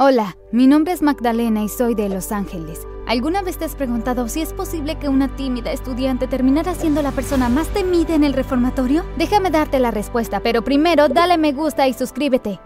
Hola, mi nombre es Magdalena y soy de Los Ángeles. ¿Alguna vez te has preguntado si es posible que una tímida estudiante terminara siendo la persona más temida en el reformatorio? Déjame darte la respuesta, pero primero dale me gusta y suscríbete.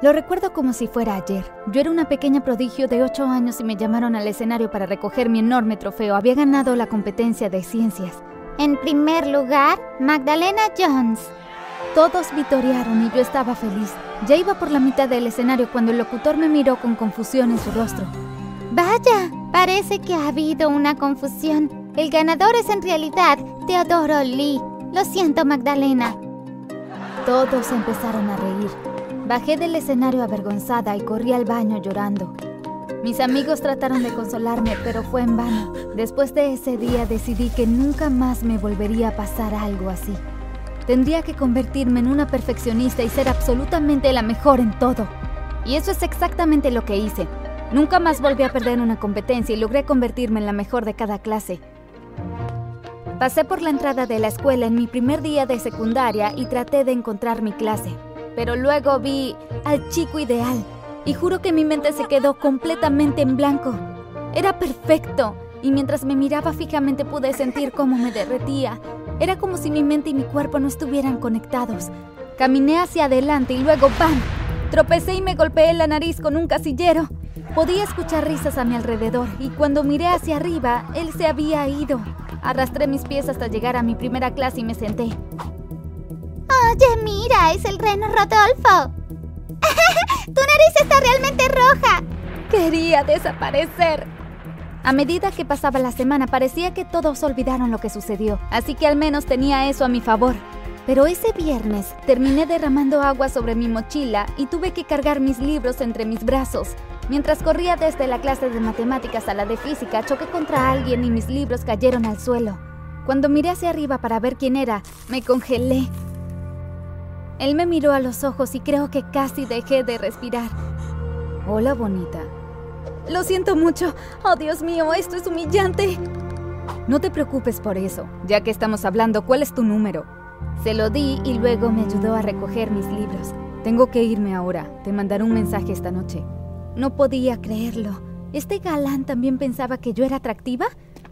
Lo recuerdo como si fuera ayer. Yo era una pequeña prodigio de 8 años y me llamaron al escenario para recoger mi enorme trofeo. Había ganado la competencia de ciencias. En primer lugar, Magdalena Jones. Todos vitorearon y yo estaba feliz. Ya iba por la mitad del escenario cuando el locutor me miró con confusión en su rostro. Vaya, parece que ha habido una confusión. El ganador es en realidad Teodoro Lee. Lo siento, Magdalena. Todos empezaron a reír. Bajé del escenario avergonzada y corrí al baño llorando. Mis amigos trataron de consolarme, pero fue en vano. Después de ese día decidí que nunca más me volvería a pasar algo así. Tendría que convertirme en una perfeccionista y ser absolutamente la mejor en todo. Y eso es exactamente lo que hice. Nunca más volví a perder una competencia y logré convertirme en la mejor de cada clase. Pasé por la entrada de la escuela en mi primer día de secundaria y traté de encontrar mi clase. Pero luego vi al chico ideal y juro que mi mente se quedó completamente en blanco. Era perfecto y mientras me miraba fijamente pude sentir cómo me derretía era como si mi mente y mi cuerpo no estuvieran conectados. Caminé hacia adelante y luego ¡pam! Tropecé y me golpeé la nariz con un casillero. Podía escuchar risas a mi alrededor y cuando miré hacia arriba, él se había ido. Arrastré mis pies hasta llegar a mi primera clase y me senté. Oye, mira, es el reno Rodolfo. tu nariz está realmente roja. Quería desaparecer. A medida que pasaba la semana parecía que todos olvidaron lo que sucedió, así que al menos tenía eso a mi favor. Pero ese viernes terminé derramando agua sobre mi mochila y tuve que cargar mis libros entre mis brazos. Mientras corría desde la clase de matemáticas a la de física, choqué contra alguien y mis libros cayeron al suelo. Cuando miré hacia arriba para ver quién era, me congelé. Él me miró a los ojos y creo que casi dejé de respirar. Hola, bonita, lo siento mucho. Oh, Dios mío, esto es humillante. No te preocupes por eso, ya que estamos hablando, ¿cuál es tu número? Se lo di y luego me ayudó a recoger mis libros. Tengo que irme ahora. Te mandaré un mensaje esta noche. No podía creerlo. ¿Este galán también pensaba que yo era atractiva?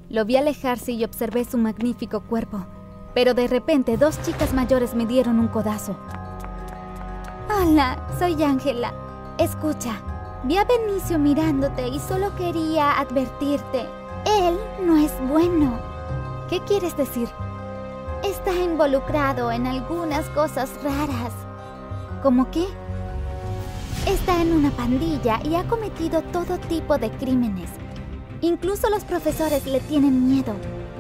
Lo vi alejarse y observé su magnífico cuerpo. Pero de repente dos chicas mayores me dieron un codazo. Hola, soy Ángela. Escucha, Vi a Benicio mirándote y solo quería advertirte. Él no es bueno. ¿Qué quieres decir? Está involucrado en algunas cosas raras. ¿Cómo qué? Está en una pandilla y ha cometido todo tipo de crímenes. Incluso los profesores le tienen miedo.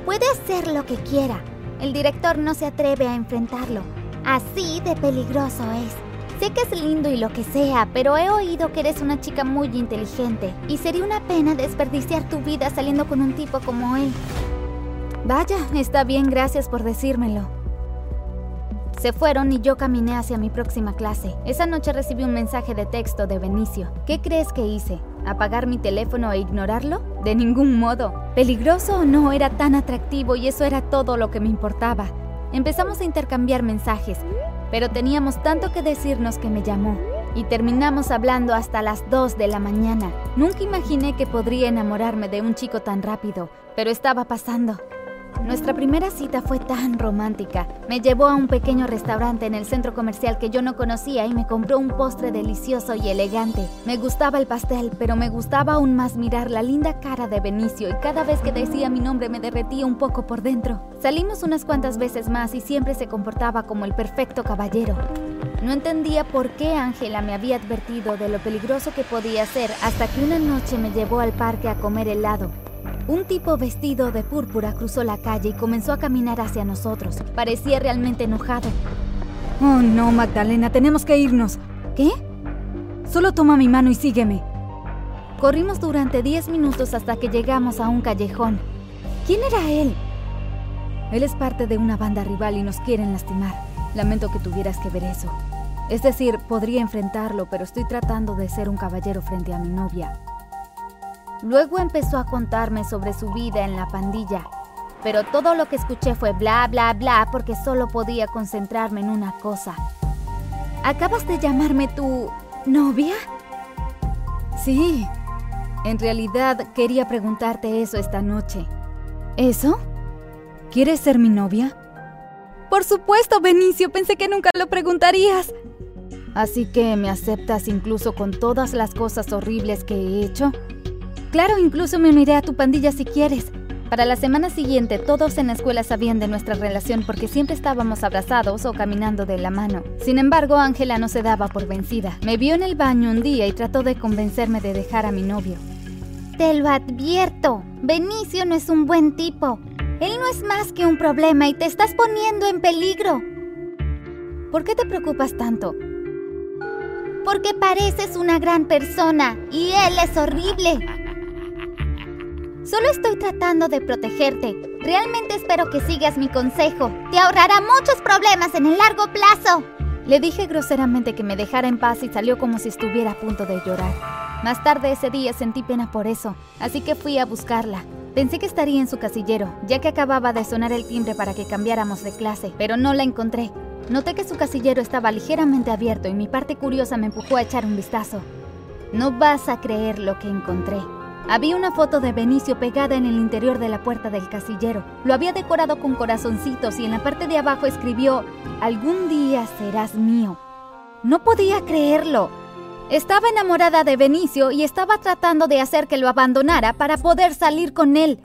Puede hacer lo que quiera. El director no se atreve a enfrentarlo. Así de peligroso es. Sé que es lindo y lo que sea, pero he oído que eres una chica muy inteligente y sería una pena desperdiciar tu vida saliendo con un tipo como él. Vaya, está bien, gracias por decírmelo. Se fueron y yo caminé hacia mi próxima clase. Esa noche recibí un mensaje de texto de Benicio. ¿Qué crees que hice? ¿Apagar mi teléfono e ignorarlo? De ningún modo. Peligroso o no, era tan atractivo y eso era todo lo que me importaba. Empezamos a intercambiar mensajes pero teníamos tanto que decirnos que me llamó y terminamos hablando hasta las 2 de la mañana. Nunca imaginé que podría enamorarme de un chico tan rápido, pero estaba pasando. Nuestra primera cita fue tan romántica. Me llevó a un pequeño restaurante en el centro comercial que yo no conocía y me compró un postre delicioso y elegante. Me gustaba el pastel, pero me gustaba aún más mirar la linda cara de Benicio y cada vez que decía mi nombre me derretía un poco por dentro. Salimos unas cuantas veces más y siempre se comportaba como el perfecto caballero. No entendía por qué Ángela me había advertido de lo peligroso que podía ser hasta que una noche me llevó al parque a comer helado. Un tipo vestido de púrpura cruzó la calle y comenzó a caminar hacia nosotros. Parecía realmente enojado. Oh, no, Magdalena, tenemos que irnos. ¿Qué? Solo toma mi mano y sígueme. Corrimos durante 10 minutos hasta que llegamos a un callejón. ¿Quién era él? Él es parte de una banda rival y nos quieren lastimar. Lamento que tuvieras que ver eso. Es decir, podría enfrentarlo, pero estoy tratando de ser un caballero frente a mi novia. Luego empezó a contarme sobre su vida en la pandilla, pero todo lo que escuché fue bla, bla, bla porque solo podía concentrarme en una cosa. ¿Acabas de llamarme tu novia? Sí. En realidad quería preguntarte eso esta noche. ¿Eso? ¿Quieres ser mi novia? Por supuesto, Benicio, pensé que nunca lo preguntarías. Así que me aceptas incluso con todas las cosas horribles que he hecho. Claro, incluso me uniré a tu pandilla si quieres. Para la semana siguiente, todos en la escuela sabían de nuestra relación porque siempre estábamos abrazados o caminando de la mano. Sin embargo, Ángela no se daba por vencida. Me vio en el baño un día y trató de convencerme de dejar a mi novio. Te lo advierto, Benicio no es un buen tipo. Él no es más que un problema y te estás poniendo en peligro. ¿Por qué te preocupas tanto? Porque pareces una gran persona y él es horrible. Solo estoy tratando de protegerte. Realmente espero que sigas mi consejo. Te ahorrará muchos problemas en el largo plazo. Le dije groseramente que me dejara en paz y salió como si estuviera a punto de llorar. Más tarde ese día sentí pena por eso, así que fui a buscarla. Pensé que estaría en su casillero, ya que acababa de sonar el timbre para que cambiáramos de clase, pero no la encontré. Noté que su casillero estaba ligeramente abierto y mi parte curiosa me empujó a echar un vistazo. No vas a creer lo que encontré. Había una foto de Benicio pegada en el interior de la puerta del casillero. Lo había decorado con corazoncitos y en la parte de abajo escribió, Algún día serás mío. No podía creerlo. Estaba enamorada de Benicio y estaba tratando de hacer que lo abandonara para poder salir con él.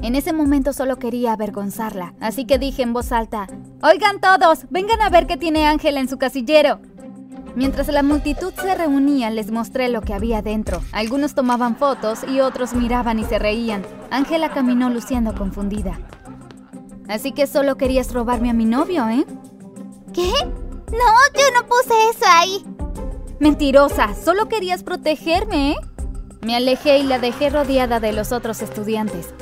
En ese momento solo quería avergonzarla, así que dije en voz alta, Oigan todos, vengan a ver qué tiene Ángela en su casillero. Mientras la multitud se reunía, les mostré lo que había dentro. Algunos tomaban fotos y otros miraban y se reían. Ángela caminó luciendo confundida. Así que solo querías robarme a mi novio, ¿eh? ¿Qué? No, yo no puse eso ahí. Mentirosa, solo querías protegerme, ¿eh? Me alejé y la dejé rodeada de los otros estudiantes.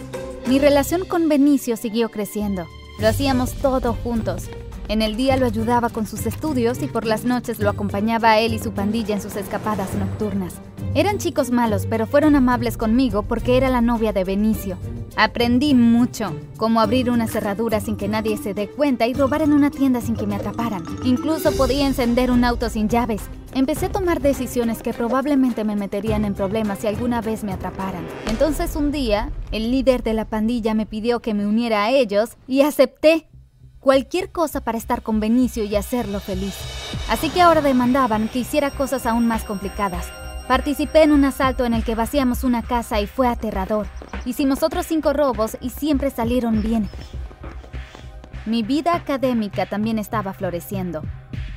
Mi relación con Benicio siguió creciendo. Lo hacíamos todo juntos. En el día lo ayudaba con sus estudios y por las noches lo acompañaba a él y su pandilla en sus escapadas nocturnas. Eran chicos malos, pero fueron amables conmigo porque era la novia de Benicio. Aprendí mucho, como abrir una cerradura sin que nadie se dé cuenta y robar en una tienda sin que me atraparan. Incluso podía encender un auto sin llaves. Empecé a tomar decisiones que probablemente me meterían en problemas si alguna vez me atraparan. Entonces un día, el líder de la pandilla me pidió que me uniera a ellos y acepté. Cualquier cosa para estar con Benicio y hacerlo feliz. Así que ahora demandaban que hiciera cosas aún más complicadas. Participé en un asalto en el que vaciamos una casa y fue aterrador. Hicimos otros cinco robos y siempre salieron bien. Mi vida académica también estaba floreciendo.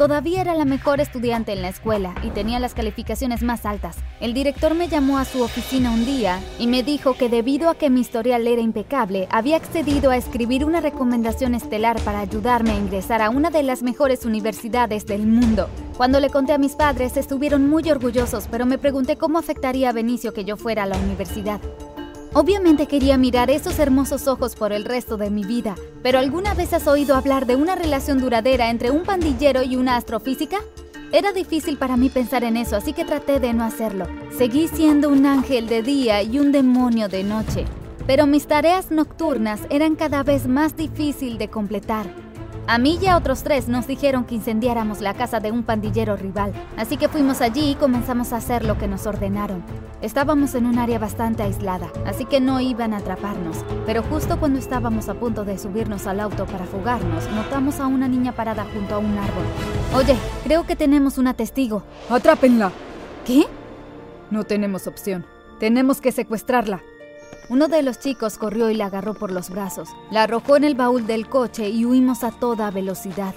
Todavía era la mejor estudiante en la escuela y tenía las calificaciones más altas. El director me llamó a su oficina un día y me dijo que debido a que mi historial era impecable, había accedido a escribir una recomendación estelar para ayudarme a ingresar a una de las mejores universidades del mundo. Cuando le conté a mis padres, estuvieron muy orgullosos, pero me pregunté cómo afectaría a Benicio que yo fuera a la universidad. Obviamente quería mirar esos hermosos ojos por el resto de mi vida, pero ¿alguna vez has oído hablar de una relación duradera entre un pandillero y una astrofísica? Era difícil para mí pensar en eso, así que traté de no hacerlo. Seguí siendo un ángel de día y un demonio de noche, pero mis tareas nocturnas eran cada vez más difícil de completar. A mí y a otros tres nos dijeron que incendiáramos la casa de un pandillero rival, así que fuimos allí y comenzamos a hacer lo que nos ordenaron. Estábamos en un área bastante aislada, así que no iban a atraparnos, pero justo cuando estábamos a punto de subirnos al auto para fugarnos, notamos a una niña parada junto a un árbol. Oye, creo que tenemos una testigo. Atrápenla. ¿Qué? No tenemos opción. Tenemos que secuestrarla. Uno de los chicos corrió y la agarró por los brazos, la arrojó en el baúl del coche y huimos a toda velocidad.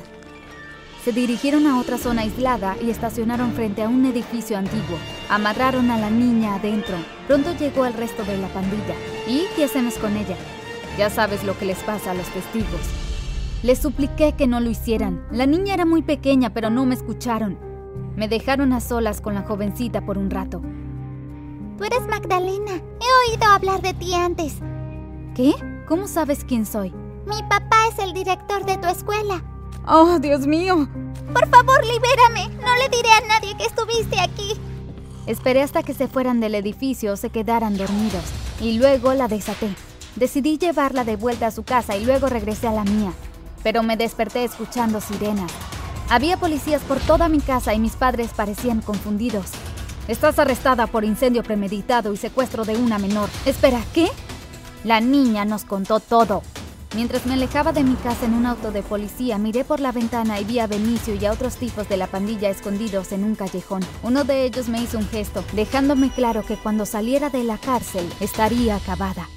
Se dirigieron a otra zona aislada y estacionaron frente a un edificio antiguo. Amarraron a la niña adentro. Pronto llegó el resto de la pandilla. ¿Y qué con ella? Ya sabes lo que les pasa a los testigos. Les supliqué que no lo hicieran. La niña era muy pequeña, pero no me escucharon. Me dejaron a solas con la jovencita por un rato. Tú eres Magdalena. He oído hablar de ti antes. ¿Qué? ¿Cómo sabes quién soy? Mi papá es el director de tu escuela. ¡Oh, Dios mío! Por favor, libérame. No le diré a nadie que estuviste aquí. Esperé hasta que se fueran del edificio o se quedaran dormidos. Y luego la desaté. Decidí llevarla de vuelta a su casa y luego regresé a la mía. Pero me desperté escuchando sirenas. Había policías por toda mi casa y mis padres parecían confundidos. Estás arrestada por incendio premeditado y secuestro de una menor. Espera, ¿qué? La niña nos contó todo. Mientras me alejaba de mi casa en un auto de policía, miré por la ventana y vi a Benicio y a otros tipos de la pandilla escondidos en un callejón. Uno de ellos me hizo un gesto, dejándome claro que cuando saliera de la cárcel estaría acabada.